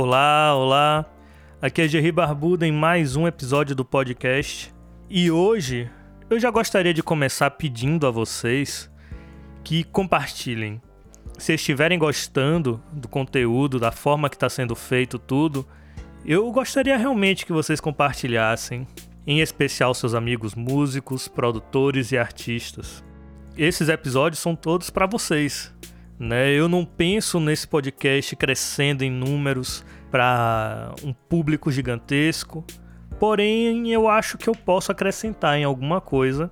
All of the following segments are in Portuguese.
Olá, olá. Aqui é Jerry Barbuda em mais um episódio do podcast. E hoje eu já gostaria de começar pedindo a vocês que compartilhem. Se estiverem gostando do conteúdo, da forma que está sendo feito tudo, eu gostaria realmente que vocês compartilhassem, em especial seus amigos músicos, produtores e artistas. Esses episódios são todos para vocês. Né? Eu não penso nesse podcast crescendo em números para um público gigantesco, porém eu acho que eu posso acrescentar em alguma coisa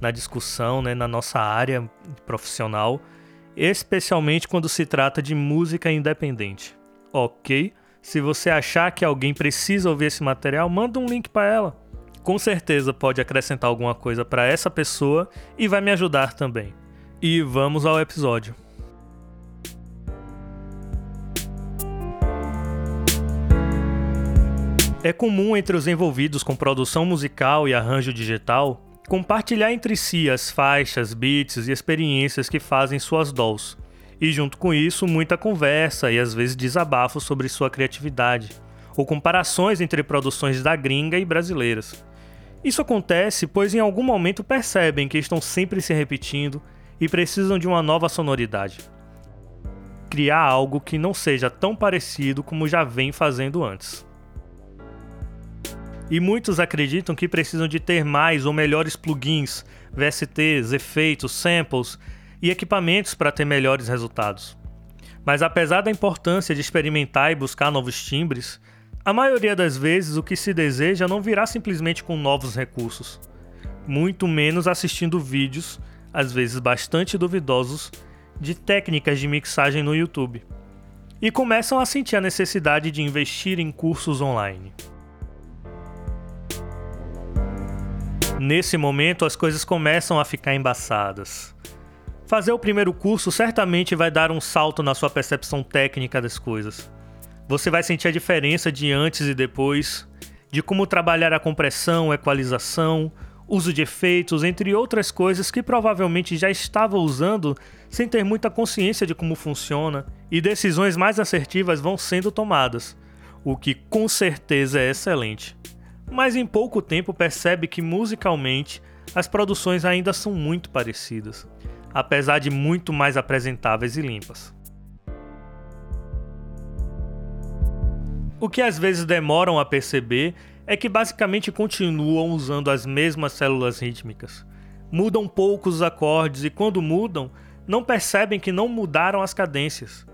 na discussão, né, na nossa área profissional, especialmente quando se trata de música independente. Ok? Se você achar que alguém precisa ouvir esse material, manda um link para ela. Com certeza pode acrescentar alguma coisa para essa pessoa e vai me ajudar também. E vamos ao episódio. É comum entre os envolvidos com produção musical e arranjo digital compartilhar entre si as faixas, beats e experiências que fazem suas dolls. E junto com isso, muita conversa e às vezes desabafo sobre sua criatividade, ou comparações entre produções da gringa e brasileiras. Isso acontece pois em algum momento percebem que estão sempre se repetindo e precisam de uma nova sonoridade. Criar algo que não seja tão parecido como já vem fazendo antes. E muitos acreditam que precisam de ter mais ou melhores plugins, VSTs, efeitos, samples e equipamentos para ter melhores resultados. Mas apesar da importância de experimentar e buscar novos timbres, a maioria das vezes o que se deseja não virá simplesmente com novos recursos, muito menos assistindo vídeos, às vezes bastante duvidosos, de técnicas de mixagem no YouTube. E começam a sentir a necessidade de investir em cursos online. Nesse momento, as coisas começam a ficar embaçadas. Fazer o primeiro curso certamente vai dar um salto na sua percepção técnica das coisas. Você vai sentir a diferença de antes e depois, de como trabalhar a compressão, equalização, uso de efeitos, entre outras coisas que provavelmente já estava usando sem ter muita consciência de como funciona, e decisões mais assertivas vão sendo tomadas, o que com certeza é excelente mas em pouco tempo percebe que musicalmente as produções ainda são muito parecidas, apesar de muito mais apresentáveis e limpas. O que às vezes demoram a perceber é que basicamente continuam usando as mesmas células rítmicas. Mudam poucos os acordes e quando mudam, não percebem que não mudaram as cadências.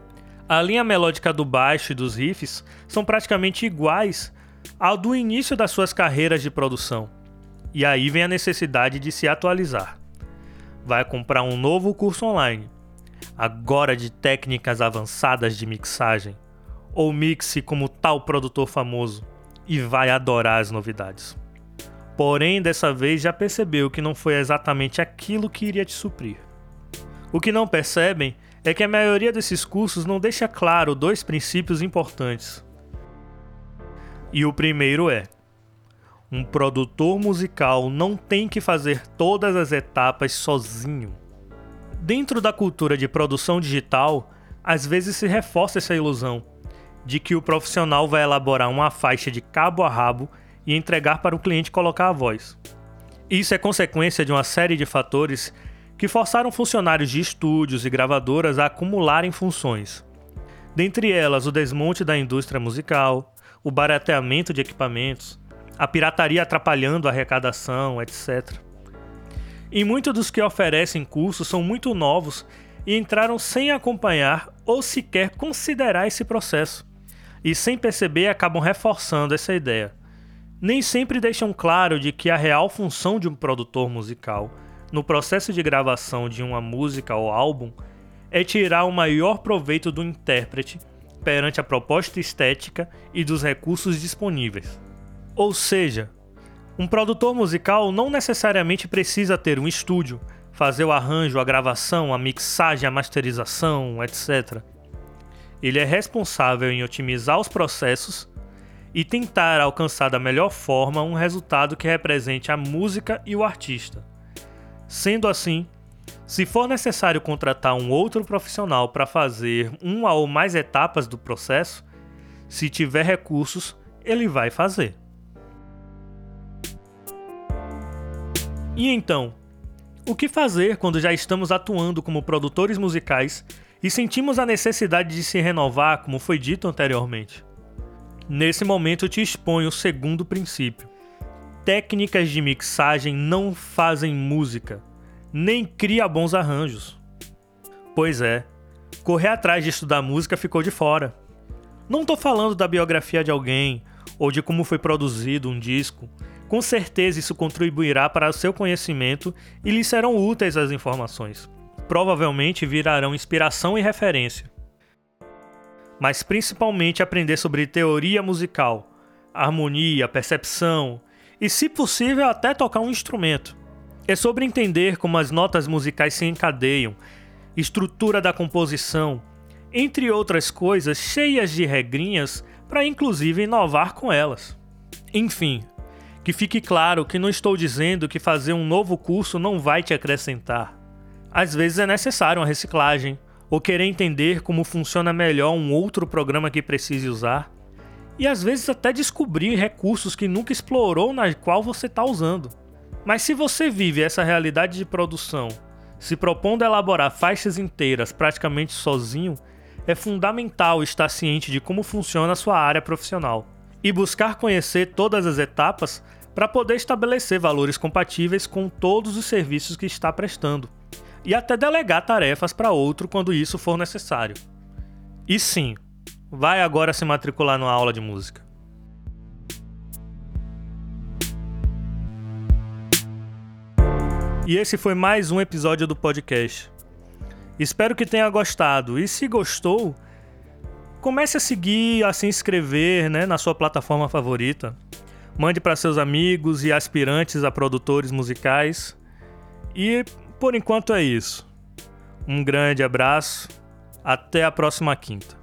A linha melódica do baixo e dos riffs são praticamente iguais ao do início das suas carreiras de produção. E aí vem a necessidade de se atualizar. Vai comprar um novo curso online, agora de técnicas avançadas de mixagem, ou mixe como tal produtor famoso, e vai adorar as novidades. Porém, dessa vez já percebeu que não foi exatamente aquilo que iria te suprir. O que não percebem é que a maioria desses cursos não deixa claro dois princípios importantes. E o primeiro é: um produtor musical não tem que fazer todas as etapas sozinho. Dentro da cultura de produção digital, às vezes se reforça essa ilusão de que o profissional vai elaborar uma faixa de cabo a rabo e entregar para o cliente colocar a voz. Isso é consequência de uma série de fatores que forçaram funcionários de estúdios e gravadoras a acumularem funções. Dentre elas, o desmonte da indústria musical, o barateamento de equipamentos, a pirataria atrapalhando a arrecadação, etc. E muitos dos que oferecem cursos são muito novos e entraram sem acompanhar ou sequer considerar esse processo, e sem perceber acabam reforçando essa ideia. Nem sempre deixam claro de que a real função de um produtor musical no processo de gravação de uma música ou álbum é tirar o maior proveito do intérprete perante a proposta estética e dos recursos disponíveis. Ou seja, um produtor musical não necessariamente precisa ter um estúdio, fazer o arranjo, a gravação, a mixagem, a masterização, etc. Ele é responsável em otimizar os processos e tentar alcançar da melhor forma um resultado que represente a música e o artista. Sendo assim, se for necessário contratar um outro profissional para fazer uma ou mais etapas do processo, Se tiver recursos, ele vai fazer. E então, o que fazer quando já estamos atuando como produtores musicais e sentimos a necessidade de se renovar, como foi dito anteriormente? Nesse momento eu te exponho o segundo princípio. Técnicas de mixagem não fazem música, nem cria bons arranjos. Pois é, correr atrás de estudar música ficou de fora. Não tô falando da biografia de alguém ou de como foi produzido um disco. Com certeza isso contribuirá para o seu conhecimento e lhe serão úteis as informações. Provavelmente virarão inspiração e referência. Mas principalmente aprender sobre teoria musical, harmonia, percepção e, se possível, até tocar um instrumento. É sobre entender como as notas musicais se encadeiam, estrutura da composição, entre outras coisas cheias de regrinhas para inclusive inovar com elas. Enfim, que fique claro que não estou dizendo que fazer um novo curso não vai te acrescentar. Às vezes é necessário uma reciclagem, ou querer entender como funciona melhor um outro programa que precise usar, e às vezes até descobrir recursos que nunca explorou na qual você está usando. Mas se você vive essa realidade de produção, se propondo a elaborar faixas inteiras praticamente sozinho, é fundamental estar ciente de como funciona a sua área profissional e buscar conhecer todas as etapas para poder estabelecer valores compatíveis com todos os serviços que está prestando e até delegar tarefas para outro quando isso for necessário. E sim, vai agora se matricular numa aula de música. E esse foi mais um episódio do podcast. Espero que tenha gostado. E se gostou, comece a seguir, a se inscrever né, na sua plataforma favorita. Mande para seus amigos e aspirantes a produtores musicais. E por enquanto é isso. Um grande abraço. Até a próxima quinta.